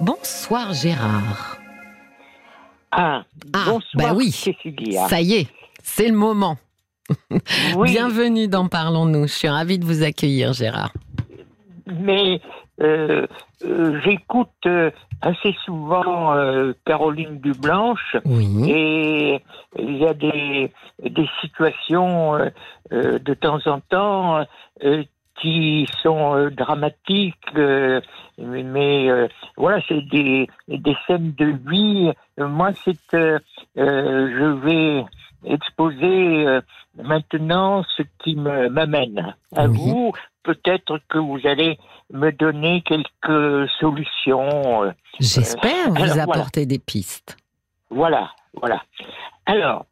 Bonsoir Gérard. Ah, Ah, bonsoir bah oui. Cécilia. Ça y est, c'est le moment. Oui, Bienvenue dans Parlons-nous. Je suis ravie de vous accueillir Gérard. mais euh, euh, j'écoute euh, assez souvent Caroline Dublanche Oui. et il y a des, des situations de temps en temps qui sont euh, dramatiques, euh, mais, euh, voilà, c'est des, des scènes de vie. Moi, c'est, je vais exposer maintenant ce qui me- m'amène à Oui. vous. Peut-être que vous allez me donner quelques solutions. J'espère vous alors, voilà. apporter des pistes. Voilà, voilà. Alors,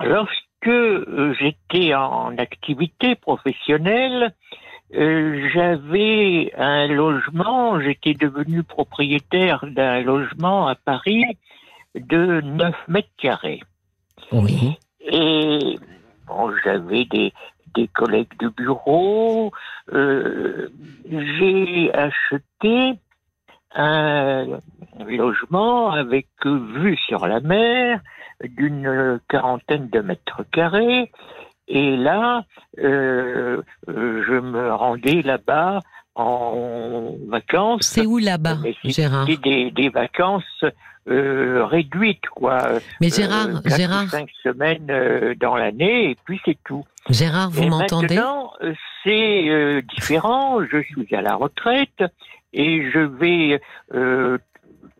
lorsque euh, j'étais en activité professionnelle, euh, j'avais un logement, j'étais devenu propriétaire d'un logement à Paris de 9 mètres carrés. Oui. Et bon, j'avais des, des collègues de bureau. euh, J'ai acheté un logement avec vue sur la mer d'une quarantaine de mètres carrés. Et là, euh, euh, je me rendais là-bas en vacances. C'est où là-bas, Gérard des, des vacances euh, réduites, quoi. Mais Gérard, Euh, Gérard, cinq semaines dans l'année, et puis c'est tout. Gérard, vous m'entendez? maintenant, c'est différent. Je suis à la retraite et je vais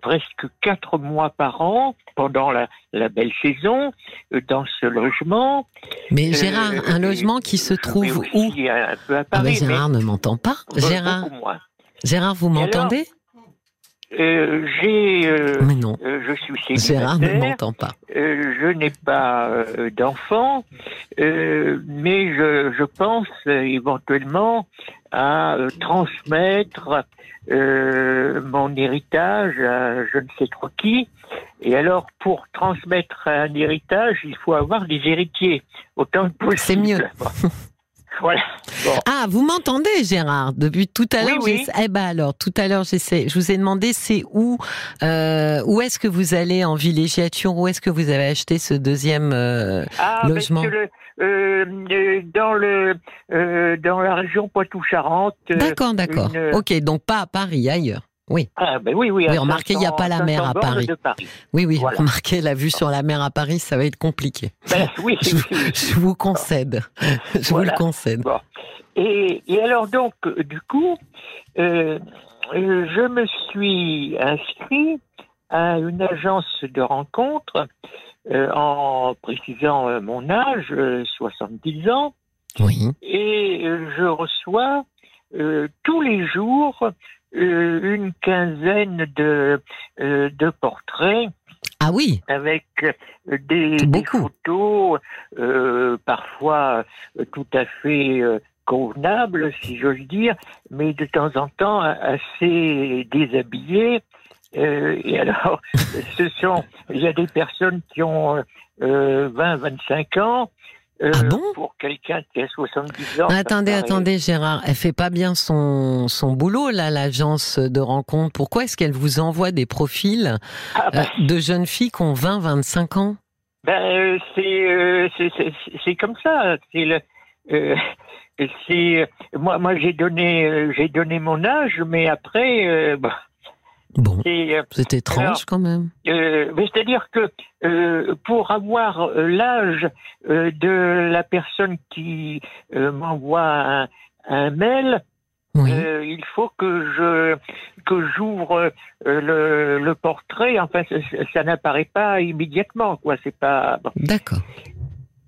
presque quatre mois par an pendant la, la belle saison euh, dans ce logement. Mais Euh, Gérard, un logement qui se trouve où? un peu à Ah ben, Paris, Gérard ne m'entend pas. Gérard. Gérard, vous m'entendez? Euh, j'ai, euh, Mais non, euh, je suis Gérard ne m'entend pas. Euh, je n'ai pas d'enfant, euh, mais je, je pense éventuellement à transmettre euh, mon héritage à je ne sais trop qui. Et alors, pour transmettre un héritage, il faut avoir des héritiers, autant que possible. C'est mieux. Bon. voilà. Bon. Ah, vous m'entendez, Gérard Depuis tout à l'heure, oui. eh ben alors, tout à l'heure. Je vous ai demandé, c'est où, euh, où est-ce que vous allez en villégiature? Où est-ce que vous avez acheté ce deuxième euh, Ah, Logement? parce que le, euh, dans le dans la région Poitou-Charentes. D'accord, d'accord. une- Ok, donc pas à Paris, ailleurs. Oui, Ah, ben oui, oui. Oui, remarquez, il y a 500 pas la mer 500 à Paris. oui, oui. Voilà. Remarquez, la vue sur la mer à Paris, ça va être compliqué. Ben, oui, Je, vous concède. Je Voilà. vous le concède. Et, et alors donc, euh, du coup, euh, euh, je me suis inscrit à une agence de rencontres euh, en précisant euh, mon âge, euh, 70 ans, Oui. et je reçois tous les jours une quinzaine de, euh, de portraits Ah oui, avec euh, des, photos euh, parfois euh, tout à fait euh, convenables, si j'ose dire, mais de temps en temps assez déshabillées. Euh, et alors, ce sont, il y a des personnes qui ont euh, 20, 25 ans. Euh, Ah bon Pour quelqu'un qui a 70 ans. attendez, attendez, Gérard. Elle fait pas bien son, son boulot, là, l'agence de rencontre. Pourquoi est-ce qu'elle vous envoie des profils Ah, bah, euh, de jeunes filles qui ont 20, 25 ans? Ben, euh, c'est, euh, c'est, c'est, c'est comme ça. C'est le, c'est, moi, moi, j'ai donné, j'ai donné mon âge, mais après, bah, Bon, c'est, euh, c'est étrange Alors, quand même. euh, c'est-à-dire que euh, pour avoir l'âge de la personne qui m'envoie un, un mail, Oui. il faut que je que j'ouvre le, le portrait. Enfin, ça, ça n'apparaît pas immédiatement, quoi. C'est pas. bon. D'accord.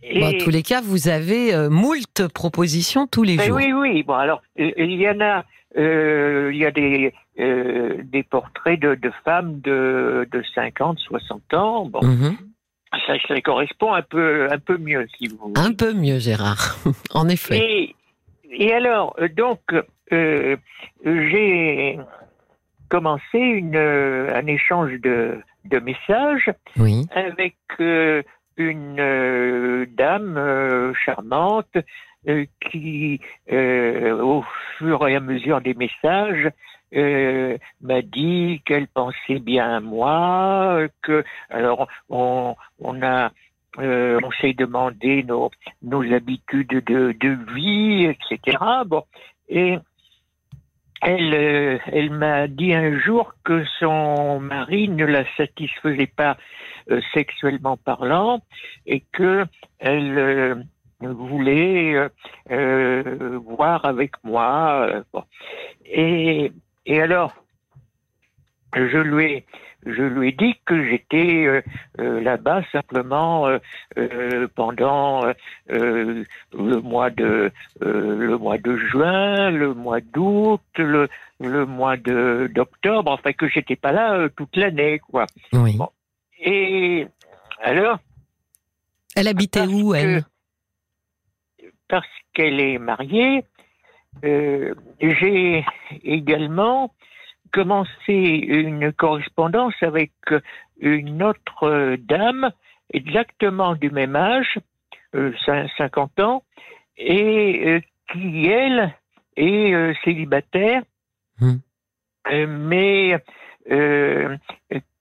Et- Bon, en tous les cas, vous avez euh, moult propositions tous les Ben jours. oui, oui. Bon, alors, il y en a, euh, il y a des, euh, des portraits de, de femmes de, de 50, 60 ans. Bon, Mhm. ça, ça correspond un peu, un peu mieux, si vous Un peu mieux, Gérard. en effet. Et, et alors, euh, donc, euh, j'ai commencé une, un échange de, de messages Oui. avec euh, une euh, dame charmante qui, euh, au fur et à mesure des messages, euh, m'a dit qu'elle pensait bien à moi, que alors on, on a euh, on s'est demandé nos, nos habitudes de, de vie, etc. Bon, et elle, euh, elle m'a dit un jour que son mari ne la satisfaisait pas euh, sexuellement parlant et que elle euh, voulait euh, euh, voir avec moi. euh, bon. Et, et alors, je lui ai, je lui ai dit que j'étais euh, euh, là-bas simplement euh, euh, pendant le mois de euh, le mois de juin, le mois d'août, le le mois de d'octobre, enfin que j'étais pas là euh, toute l'année, quoi. Oui. Bon. Et alors, Elle habitait où, que- elle? Parce qu'elle est mariée, euh, j'ai également commencé une correspondance avec une autre euh, dame exactement du même âge, euh, cin- 50 ans, et euh, qui, elle, est euh, célibataire, Hmm. euh, mais euh,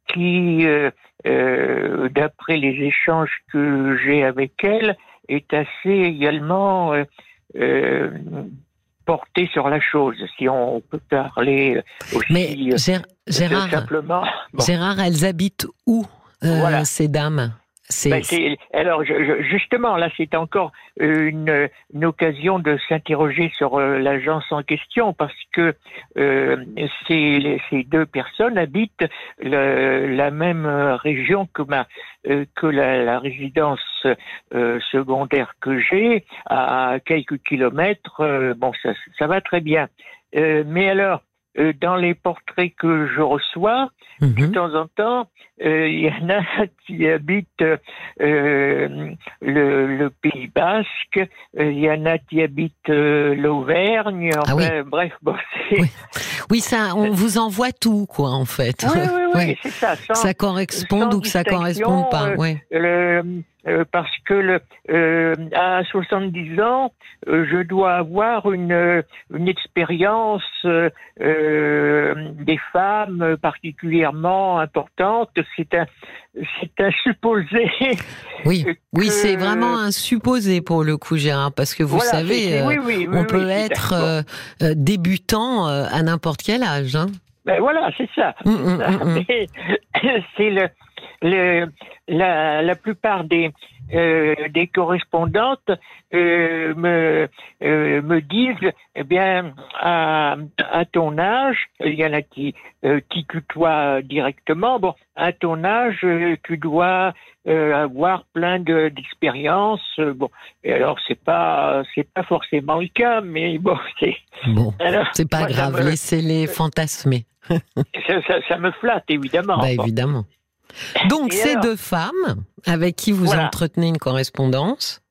qui, euh, euh, d'après les échanges que j'ai avec elle, est assez également euh, euh, portée sur la chose, si on peut parler aussi Mais euh, Gér- Gérard, simplement. Bon. Gérard, elles habitent où, euh, Voilà. ces dames? Ben, alors, je- justement, là, c'est encore euh, une, une occasion de s'interroger sur euh, l'agence en question parce que euh, ces, deux personnes habitent le- la même euh, région que ma que la, la résidence euh, secondaire que j'ai à quelques kilomètres. bon, ça, ça va très bien. Mais alors, euh, dans les portraits que je reçois, de Mhm. temps en temps, euh, il y en a qui habitent euh, le, le Pays Basque, euh, il y en a qui habitent euh, l'Auvergne, Ah enfin, bref, bon, c'est... Oui. Oui, ça, on vous envoie tout, quoi, en fait. Oui, oui, oui, Ouais. c'est ça. sans- Ça corresponde sans ou que ça corresponde pas. euh, ouais. le- euh, parce que le, euh, à 70 ans, euh, je dois avoir une, euh, une expérience des femmes particulièrement importante. C'est un, c'est un supposé. Oui, oui, c'est vraiment un supposé pour le coup, Gérard, parce que vous Voilà, savez, c'est- oui, oui, oui, on peut être débutant à n'importe quel âge. Hein. Ben voilà, c'est ça. Hum, hum, hum, c'est le, le, la, la plupart des, euh, des correspondantes euh, me, euh, me disent, eh bien, à, à ton âge, il y en a qui, euh, qui tutoient directement, bon, à ton âge, tu dois euh, avoir plein de- d'expériences. euh, bon, et alors c'est pas, c'est pas forcément le cas, mais bon, c'est. Bon, c'est pas moi, grave, me- laissez-les fantasmer. ça, ça- ça me flatte évidemment. Bah, Bon. évidemment. Donc, Et ces alors deux femmes avec qui vous Voilà. entretenez une correspondance.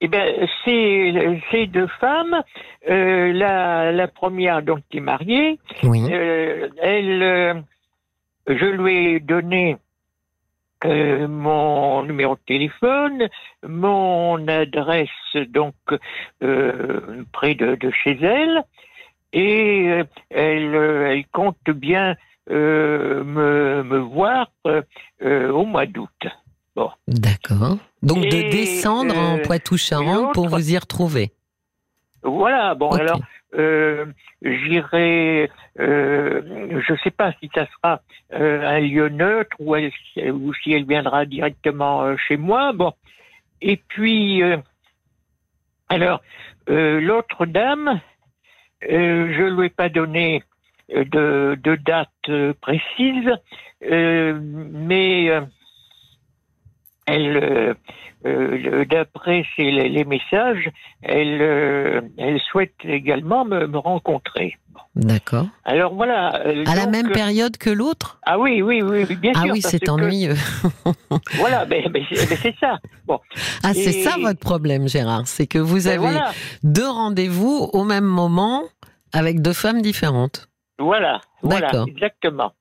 Eh bien, ces, ces deux femmes, euh, la, la première donc qui est mariée, Oui. euh, elle, euh, je lui ai donné euh, mon numéro de téléphone, mon adresse donc euh, près de, de chez elle, et elle, elle compte bien me, me voir euh, euh, au mois d'août. D'accord. Donc, de descendre en euh, Poitou-Charentes pour vous y retrouver. Voilà, bon alors euh, j'irai, euh, je ne sais pas si ça sera euh, un lieu neutre ou, elle- ou si elle viendra directement euh, chez moi. Bon, et puis euh, alors euh, l'autre dame, euh, je lui ai pas donné euh, de, de date euh, précise, euh, mais euh, elle, euh, d'après les, les messages, elle, euh, elle souhaite également me, me rencontrer. D'accord. Alors voilà. À la même période que l'autre? Ah oui, oui, oui, oui, bien Ah sûr. oui, parce c'est que- ennuyeux. Voilà, mais, mais c'est mais c'est ça. Bon, Ah, c'est ça votre problème, Gérard. C'est que vous ben avez voilà, deux rendez-vous au même moment avec deux femmes différentes. Voilà, voilà, exactement.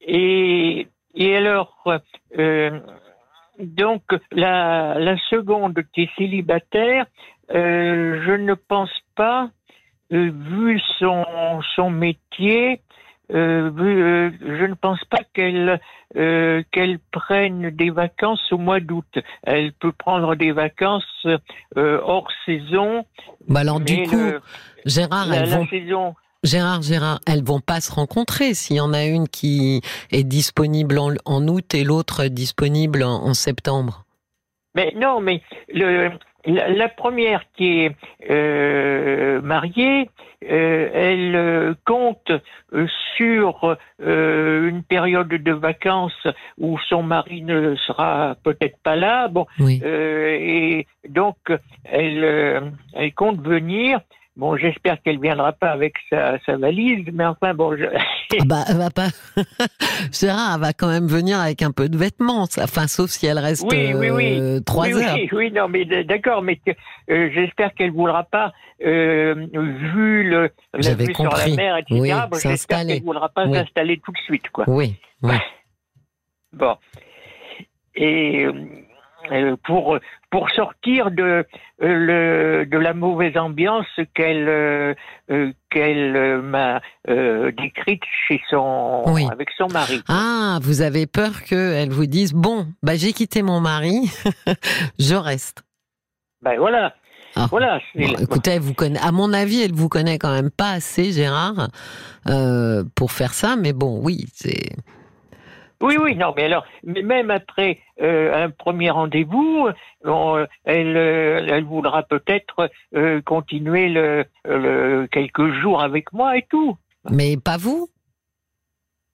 Et, et alors, euh, donc la, la seconde qui est célibataire, je ne pense pas, vu son, son métier, je ne pense pas qu'elle qu'elle prenne des vacances au mois d'août. Elle peut prendre des vacances hors saison. Bah alors du coup, Gérard, la, elles vont... saison. Gérard, Gérard, elles vont pas se rencontrer s'il y en a une qui est disponible en, août et l'autre disponible en, septembre. Mais non, mais le, la, première qui est euh, mariée, euh, elle euh, compte sur une période de vacances où son mari ne sera peut-être pas là. Bon, et donc elle, elle compte venir Bon, j'espère qu'elle viendra pas avec sa, valise, mais enfin bon. Je... Ah bah, elle va pas. Sarah, elle va quand même venir avec un peu de vêtements, enfin, sauf si elle reste oui, oui, oui. Euh, trois heures. Oui, oui, non, mais d'accord, mais euh, j'espère qu'elle voudra pas, euh, vu le la vue sur la mer, etc. Oui, bon, j'espère qu'elle voudra pas s'installer tout de suite, quoi. Oui. oui. bon. Et pour pour sortir de euh, le, de la mauvaise ambiance qu'elle euh, qu'elle m'a décrite chez son avec son mari. Ah, vous avez peur qu'elle vous dise bon, bah j'ai quitté mon mari, je reste. Ben voilà. Ah. Voilà. écoutez, elle vous connaît. À mon avis, elle vous connaît quand même pas assez, Gérard, pour faire ça. Mais bon, oui, c'est. Oui, oui, non, mais alors, même après euh, un premier rendez-vous, euh, elle, euh, elle voudra peut-être continuer le, quelques jours avec moi et tout. Mais pas vous?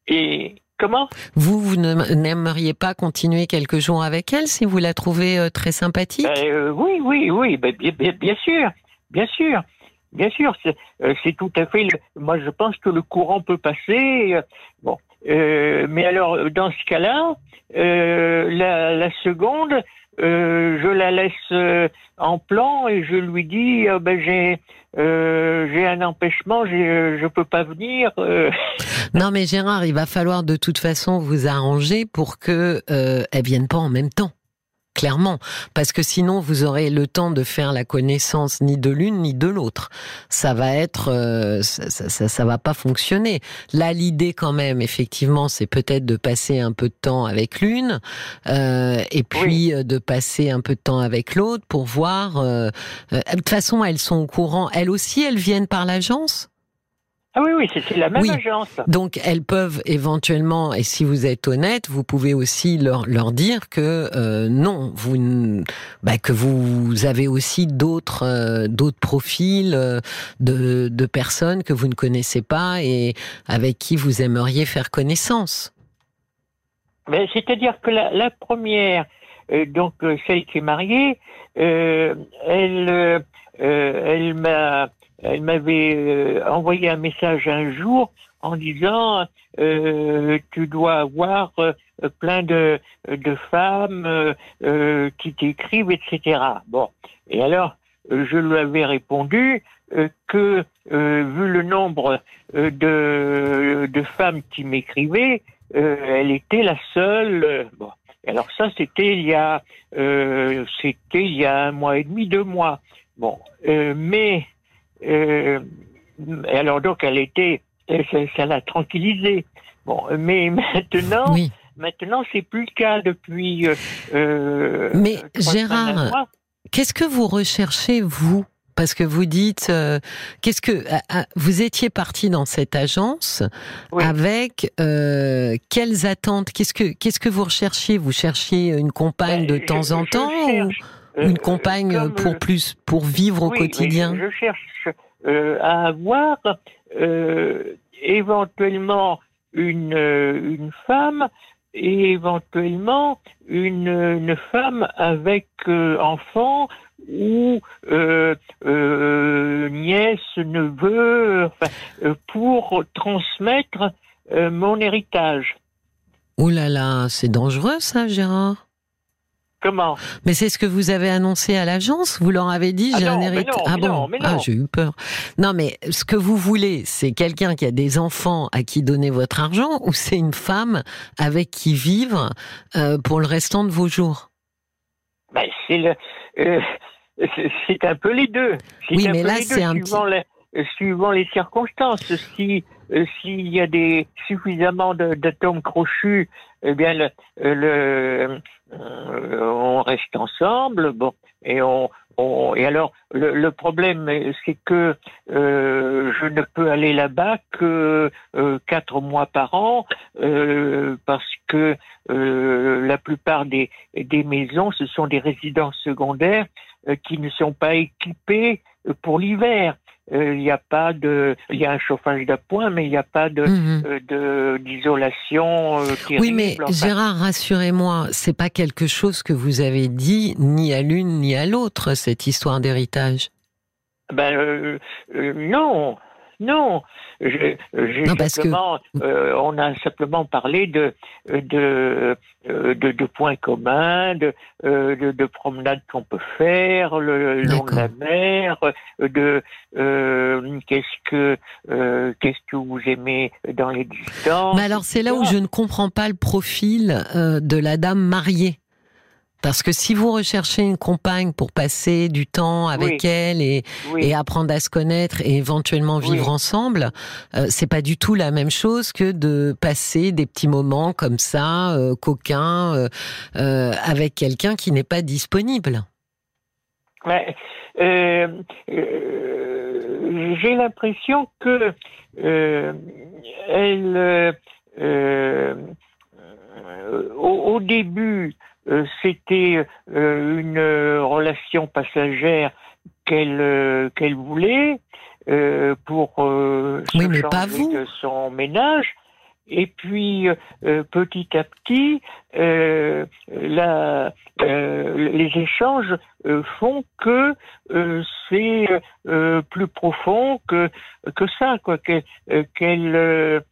Et comment? Vous, vous n'aimeriez pas continuer quelques jours avec elle si vous la trouvez très sympathique? Ben, Oui, oui, oui, ben, bien, sûr, bien sûr. Bien sûr, c'est tout à fait. moi, je pense que le courant peut passer. Bon, euh, mais alors, dans ce cas-là, euh, la, seconde, euh, je la laisse en plan et je lui dis ben j'ai un empêchement, je peux pas venir. Non mais Gérard, il va falloir de toute façon vous arranger pour que elle vienne pas en même temps clairement, parce que sinon vous aurez le temps de faire la connaissance ni de l'une ni de l'autre. Ça va être, euh, ça, ça, ça, va pas fonctionner. Là, l'idée quand même, effectivement, c'est peut-être de passer un peu de temps avec l'une, euh, et puis euh, de passer un peu de temps avec l'autre pour voir. Euh, de toute façon, elles sont au courant. Elles aussi, elles viennent par l'agence? Ah oui, oui, c'est la même agence. Donc elles peuvent éventuellement, et si vous êtes honnête, vous pouvez aussi leur, leur dire que euh, non, vous, bah, que vous avez aussi d'autres euh, d'autres profils euh, de, de personnes que vous ne connaissez pas et avec qui vous aimeriez faire connaissance. Mais c'est-à-dire que la, la première, donc celle qui est mariée, elle, elle m'a elle m'avait euh, envoyé un message un jour en disant euh, tu dois avoir euh, plein de, de femmes euh, qui t'écrivent, etc. Bon, et alors je lui avais répondu que vu le nombre de, de femmes qui m'écrivaient, elle était la seule. bon, alors ça c'était il y a c'était il y a un mois et demi, deux mois. Bon, mais euh, alors donc elle était, ça l'a tranquillisée. Bon, mais maintenant, maintenant c'est plus le cas depuis. Euh, euh mais Gérard, qu'est-ce que vous recherchez vous? Parce que vous dites, euh, qu'est-ce que vous étiez parti dans cette agence avec euh, quelles attentes? Qu'est-ce que qu'est-ce que vous recherchiez? Vous cherchiez une compagne ben, de temps en temps ou une compagne pour plus pour vivre au quotidien Je cherche euh, à avoir euh, éventuellement une, euh, une femme et éventuellement une, une femme avec enfant ou euh, nièce, neveu, enfin, pour transmettre mon héritage. Ouh là là, c'est dangereux ça, Gérard. Comment? Mais c'est ce que vous avez annoncé à l'agence? Vous leur avez dit, j'ai ah un héritage. Ah bon? Ah, j'ai eu peur. Non, mais ce que vous voulez, c'est quelqu'un qui a des enfants à qui donner votre argent ou c'est une femme avec qui vivre euh, pour le restant de vos jours? Ben, C'est le. Euh, c'est un peu les deux. Oui, mais là, c'est un suivant, les, suivant les circonstances. Si s'il y a des suffisamment d'atomes crochus, eh bien, le, le on reste ensemble. Bon, et on, et alors, le, problème, c'est que euh, je ne peux aller là-bas que euh, quatre mois par an, euh, parce que la plupart des, des maisons, ce sont des résidences secondaires qui ne sont pas équipées pour l'hiver. Euh, il n'y a pas de, il y a un chauffage d'appoint, mais il n'y a pas de, euh, d'isolation. Euh, oui, mais Gérard, rassurez-moi, c'est pas quelque chose que vous avez dit ni à l'une ni à l'autre cette histoire d'héritage? Ben non, non, simplement, euh, on a simplement parlé de de euh, de, points communs, de, euh, de, promenades qu'on peut faire le long de la mer, de qu'est-ce que qu'est-ce que vous aimez dans les distances. Mais alors c'est là où je ne comprends pas le profil de la dame mariée. Parce que si vous recherchez une compagne pour passer du temps avec elle et, et, apprendre à se connaître et éventuellement vivre ensemble, euh, c'est pas du tout la même chose que de passer des petits moments comme ça, euh, coquins, euh, euh avec quelqu'un qui n'est pas disponible. Ouais, J'ai l'impression que elle, au, au, début, c'était euh, une relation passagère qu'elle euh, qu'elle voulait pour oui, mais pas vous. de son ménage. Et puis petit à petit, la, les échanges font que c'est plus profond que que ça, quoi. Qu'elle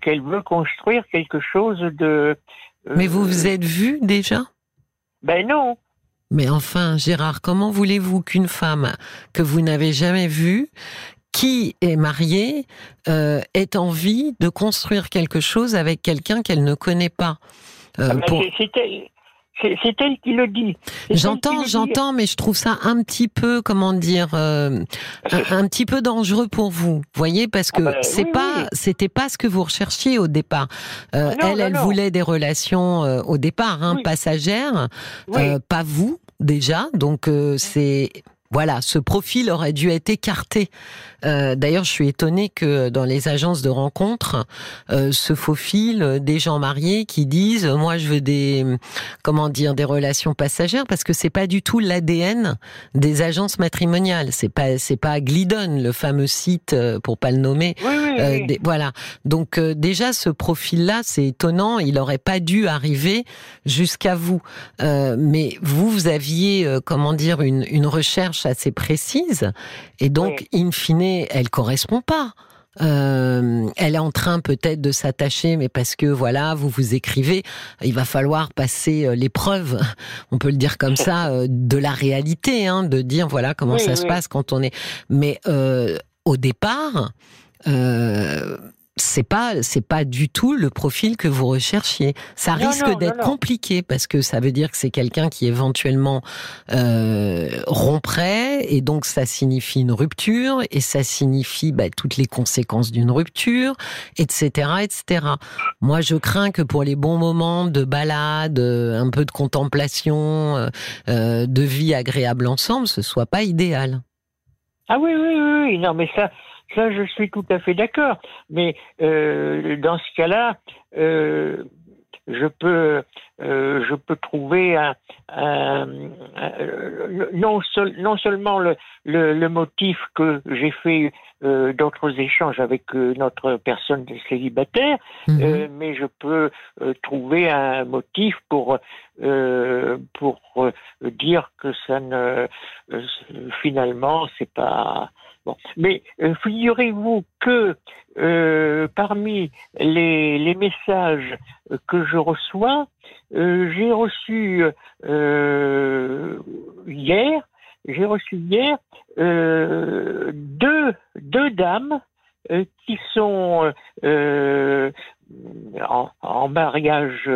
qu'elle veut construire quelque chose de mais vous vous êtes vu déjà? Ben non. Mais enfin, Gérard, comment voulez-vous qu'une femme que vous n'avez jamais vue, qui est mariée, euh, ait envie de construire quelque chose avec quelqu'un qu'elle ne connaît pas? Euh, ah ben, c'est elle qui le dit. J'entends, j'entends, mais je trouve ça un petit peu, comment dire, euh, un, petit peu dangereux pour vous. Voyez, parce que ah ben, c'est pas, c'était pas ce que vous recherchiez au départ. Euh, elle, elle voulait des relations euh, au départ, hein, passagères, pas vous déjà. Donc c'est voilà, ce profil aurait dû être écarté. Euh, d'ailleurs, je suis étonnée que dans les agences de rencontres euh, se faufilent des gens mariés qui disent moi je veux des comment dire des relations passagères parce que c'est pas du tout l'ADN des agences matrimoniales. C'est pas c'est pas Glidon, le fameux site euh, pour pas le nommer. voilà. Donc déjà ce profil-là, c'est étonnant. Il aurait pas dû arriver jusqu'à vous. mais vous, vous aviez comment dire une, une recherche assez précise, et donc, in fine, elle correspond pas. Euh, elle est en train peut-être de s'attacher, mais parce que voilà, vous vous écrivez, il va falloir passer euh, l'épreuve, on peut le dire comme ça, euh, de la réalité, hein, de dire voilà comment ça se passe quand on est. Mais au départ, c'est pas c'est pas du tout le profil que vous recherchiez. Ça risque d'être compliqué parce que ça veut dire que c'est quelqu'un qui éventuellement euh, romprait et donc ça signifie une rupture et ça signifie bah, toutes les conséquences d'une rupture, etc., etc. Moi, je crains que pour les bons moments de balade, un peu de contemplation, euh, euh, de vie agréable ensemble, ce soit pas idéal. Ah oui, oui, oui, non, mais ça, ça, je suis tout à fait d'accord. Mais euh, dans ce cas-là, euh, je peux, euh, je peux trouver un, non, non, seulement le, le, motif que j'ai fait d'autres échanges avec notre personne célibataire, mhm. mais je peux trouver un motif pour pour dire que ça ne finalement c'est pas Bon. Mais euh, figurez-vous que euh, parmi les, messages que je reçois, euh, j'ai reçu hier, j'ai reçu hier deux dames qui sont en, mariage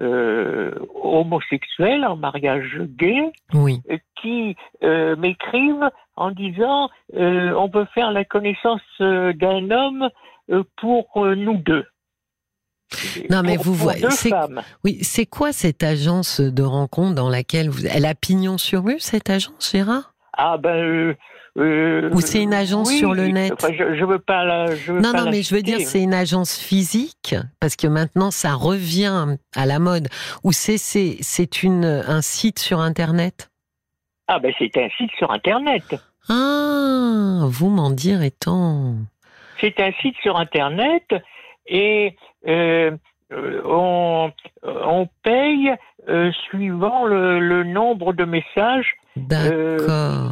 homosexuel, en mariage gay, oui. qui m'écrivent en disant on peut faire la connaissance d'un homme pour nous deux. Non, mais vous voyez, oui, c'est quoi cette agence de rencontre dans laquelle vous, elle a pignon sur rue cette agence, Gérard? Ah ben. Euh, Ou c'est une agence sur le net je, veux pas la. non, non, mais je veux dire, c'est une agence physique parce que maintenant ça revient à la mode. Ou c'est c'est c'est une un site sur internet? Ah ben c'est un site sur internet. Ah, vous m'en direz tant. C'est un site sur internet et euh, on, on paye euh, suivant le, le, nombre de messages. D'accord. Euh,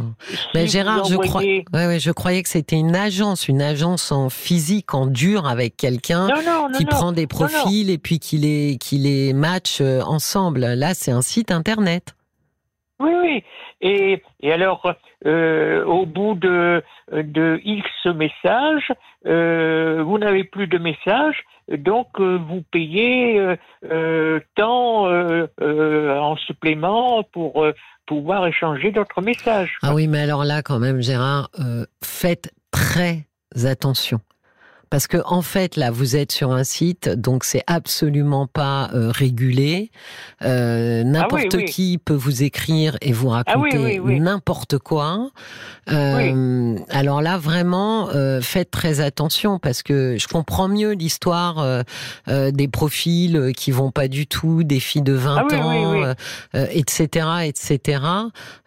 Mais Gérard, je, crois... ouais, ouais, je croyais que c'était une agence, une agence en physique, en dur, avec quelqu'un qui prend des profils et puis qui les, qui les match ensemble. Là, c'est un site internet. Oui, oui. Et, et alors, euh, au bout de, de X messages, euh, vous n'avez plus de messages, donc euh, vous payez euh, euh, tant en supplément pour pouvoir échanger d'autres messages. Ah oui, mais alors là, quand même, Gérard, faites très attention. Parce que en fait, là, vous êtes sur un site, donc c'est absolument pas euh, régulé. Euh, n'importe ah qui peut vous écrire et vous ah raconter n'importe quoi. Euh, alors là, vraiment, faites très attention parce que je comprends mieux l'histoire des profils qui vont pas du tout, des filles de 20 ah ans, etc., etc.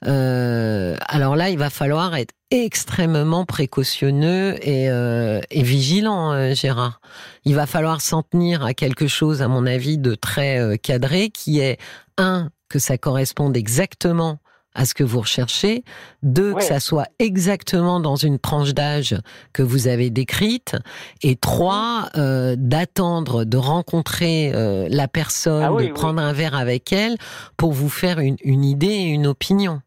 alors là, il va falloir être extrêmement précautionneux et, euh, et vigilant, euh, Gérard. Il va falloir s'en tenir à quelque chose, à mon avis, de très euh, cadré, qui est un que ça corresponde exactement à ce que vous recherchez, deux que ça soit exactement dans une tranche d'âge que vous avez décrite, et trois euh, d'attendre de rencontrer la personne, ah de prendre un verre avec elle pour vous faire une, une idée et une opinion.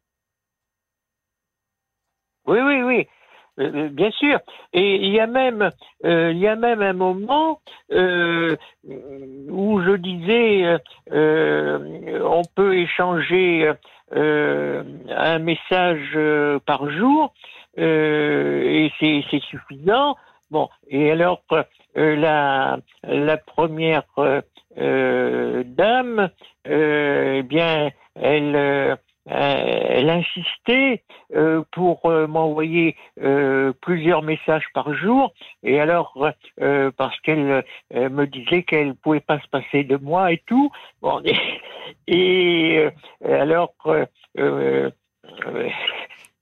Oui, oui, oui. Euh, euh, bien sûr. Et il y a même, euh, il y a même un moment où je disais, on peut échanger un message par jour et c'est suffisant. Bon, et alors la, la première dame, eh bien, elle euh, elle insistait euh, pour euh, m'envoyer plusieurs messages par jour. Et alors parce qu'elle me disait qu'elle pouvait pas se passer de moi et tout. Bon et, alors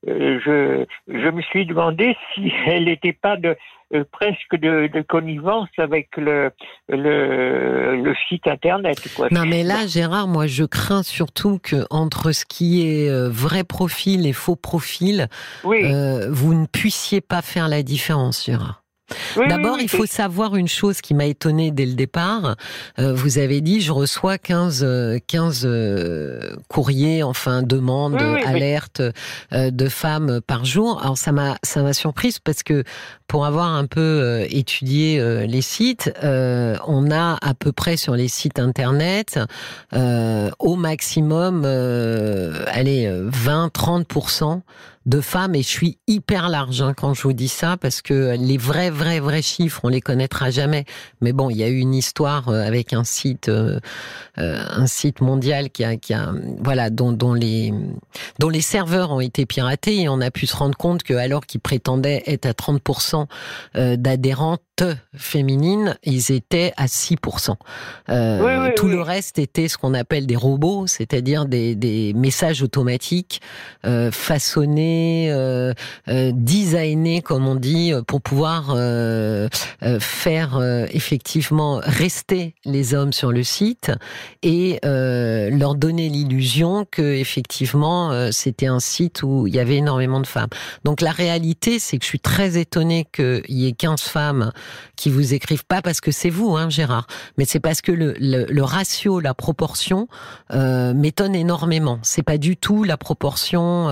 je, je me suis demandé si elle n'était pas de, euh, presque de, de, connivence avec le, le, le site internet. Quoi. Non, mais là, Gérard, moi, je crains surtout que entre ce qui est euh, vrai profil et faux profil, euh, vous ne puissiez pas faire la différence, Gérard. D'abord, il faut savoir une chose qui m'a étonné dès le départ. Euh, vous avez dit, je reçois 15, 15 euh, courriers, enfin, demandes, alertes euh, de femmes par jour. Alors, ça m'a, ça m'a surprise parce que pour avoir un peu étudié les sites, on a à peu près sur les sites internet, au maximum, allez, 20-30% de femmes et je suis hyper large hein, quand je vous dis ça parce que les vrais vrais vrais chiffres on les connaîtra jamais. Mais bon il y a eu une histoire euh, avec un site euh, euh, un site mondial qui a qui a voilà dont, dont les dont les serveurs ont été piratés et on a pu se rendre compte que alors qu'ils prétendaient être à 30% d'adhérentes féminines ils étaient à 6% tout le reste était ce qu'on appelle des robots c'est-à-dire des, des messages automatiques façonnés euh, euh, designé, comme on dit, pour pouvoir euh, faire effectivement rester les hommes sur le site et leur donner l'illusion que effectivement c'était un site où il y avait énormément de femmes. Donc la réalité, c'est que je suis très étonnée qu'il y ait 15 femmes qui vous écrivent pas parce que c'est vous, hein, Gérard, mais c'est parce que le, ratio, la proportion m'étonne énormément. C'est pas du tout la proportion.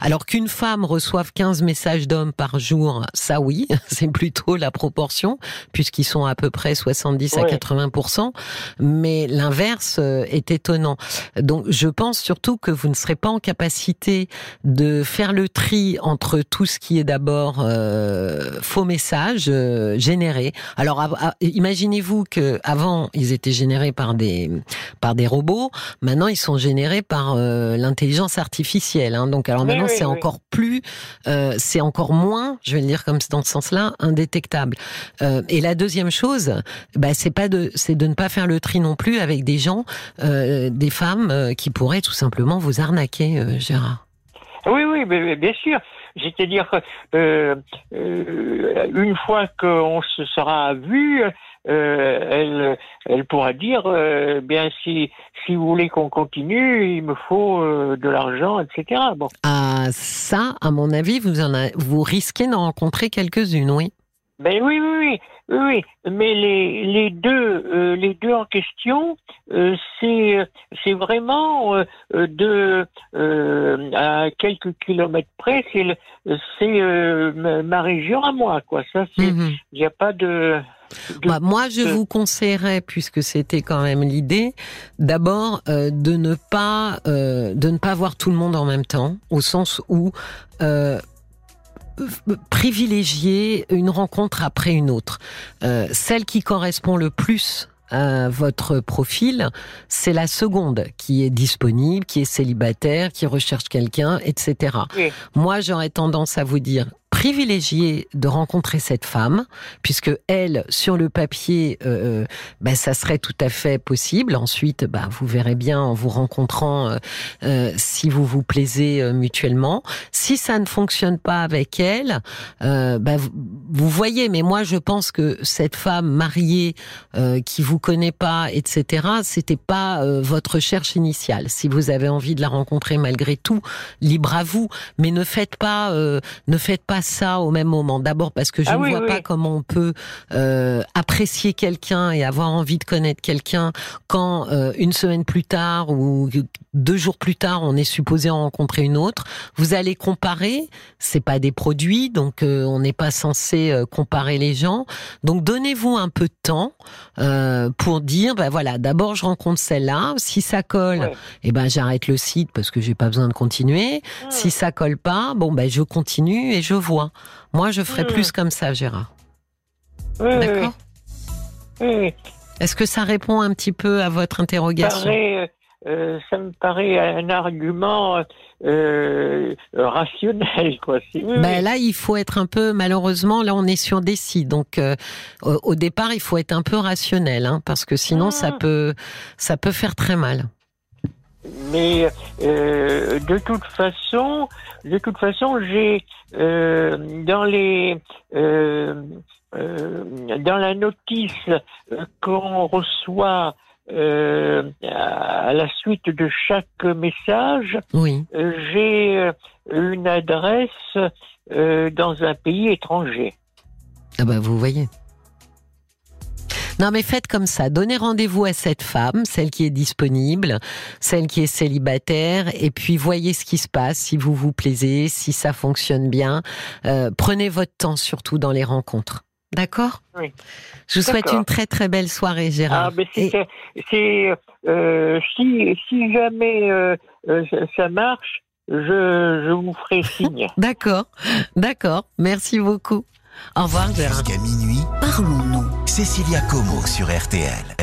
alors Alors qu'une femme reçoive 15 messages d'hommes par jour, ça oui, c'est plutôt la proportion, puisqu'ils sont à peu près 70 à 80%, mais l'inverse euh, est étonnant. Donc je pense surtout que vous ne serez pas en capacité de faire le tri entre tout ce qui est d'abord euh, faux messages euh, générés. Alors imaginez-vous que avant ils étaient générés par des par des robots, maintenant ils sont générés par euh, l'intelligence artificielle. Hein. Donc alors maintenant c'est encore plus, euh, c'est encore moins, je vais le dire comme dans ce sens-là, indétectable. Euh, et la deuxième chose, bah, c'est pas de, c'est de ne pas faire le tri non plus avec des gens, des femmes qui pourraient tout simplement vous arnaquer, Gérard. Oui, oui, bien sûr. C'est-à-dire, euh, une fois qu'on se sera vu, euh, elle, elle pourra dire, euh, bien si si vous voulez qu'on continue, il me faut euh, de l'argent, etc. Bon. Ah, ça, à mon avis, vous en vous risquez d'en rencontrer quelques-unes, oui. Ben oui, oui, oui. Oui, mais les, les deux euh, les deux en question, euh, c'est c'est vraiment euh, de à quelques kilomètres près, c'est c'est ma région à moi quoi. Ça c'est mhm. a pas de bah, moi, je vous conseillerais, puisque c'était quand même l'idée, d'abord de ne pas de ne pas voir tout le monde en même temps, au sens où privilégier une rencontre après une autre. Euh, celle qui correspond le plus à votre profil, c'est la seconde qui est disponible, qui est célibataire, qui recherche quelqu'un, etc. Moi, j'aurais tendance à vous dire privilégier de rencontrer cette femme, puisque elle, sur le papier, euh, euh bah, ça serait tout à fait possible. Ensuite, bah, vous verrez bien en vous rencontrant euh, euh si vous vous plaisez mutuellement. Si ça ne fonctionne pas avec elle, vous, vous, voyez. Mais moi, je pense que cette femme mariée qui vous connaît pas, etc., c'était pas votre recherche initiale. Si vous avez envie de la rencontrer malgré tout, libre à vous. Mais ne faites pas, ne faites pas ça au même moment. D'abord parce que je ah ne vois pas comment on peut euh, apprécier quelqu'un et avoir envie de connaître quelqu'un quand euh, une semaine plus tard ou deux jours plus tard on est supposé en rencontrer une autre. Vous allez comparer, c'est pas des produits, donc euh, on n'est pas censé comparer les gens. Donc donnez-vous un peu de temps pour dire, ben voilà, d'abord je rencontre celle-là. Si ça colle, et eh ben j'arrête le site parce que j'ai pas besoin de continuer. Si ça colle pas, bon ben je continue et je vois. Moi, je ferais plus hmm. comme ça, Gérard. D'accord Est-ce que ça répond un petit peu à votre interrogation? Euh, ça me paraît un argument euh, rationnel. Quoi. Ben là, il faut être un peu, malheureusement, là, on est sur des sites. Donc, euh, au, départ, il faut être un peu rationnel, hein, parce que sinon, ça, ah. peut, ça peut faire très mal. Mais de toute façon, de toute façon, j'ai euh, dans les euh, euh, dans la notice qu'on reçoit à la suite de chaque message, oui. j'ai une adresse dans un pays étranger. Ah bah vous voyez. Non, mais faites comme ça. Donnez rendez-vous à cette femme, celle qui est disponible, celle qui est célibataire, et puis voyez ce qui se passe, si vous vous plaisez, si ça fonctionne bien. Euh, prenez votre temps surtout dans les rencontres. D'accord? Oui. Je vous souhaite une très très belle soirée, Gérard. Ah, c'est, euh, si, si jamais euh, ça marche, je, je vous ferai signe. d'accord, d'accord. Merci beaucoup. Au revoir, Gérard. Jusqu'à minuit, parlons-nous. Cécilia Como sur RTL.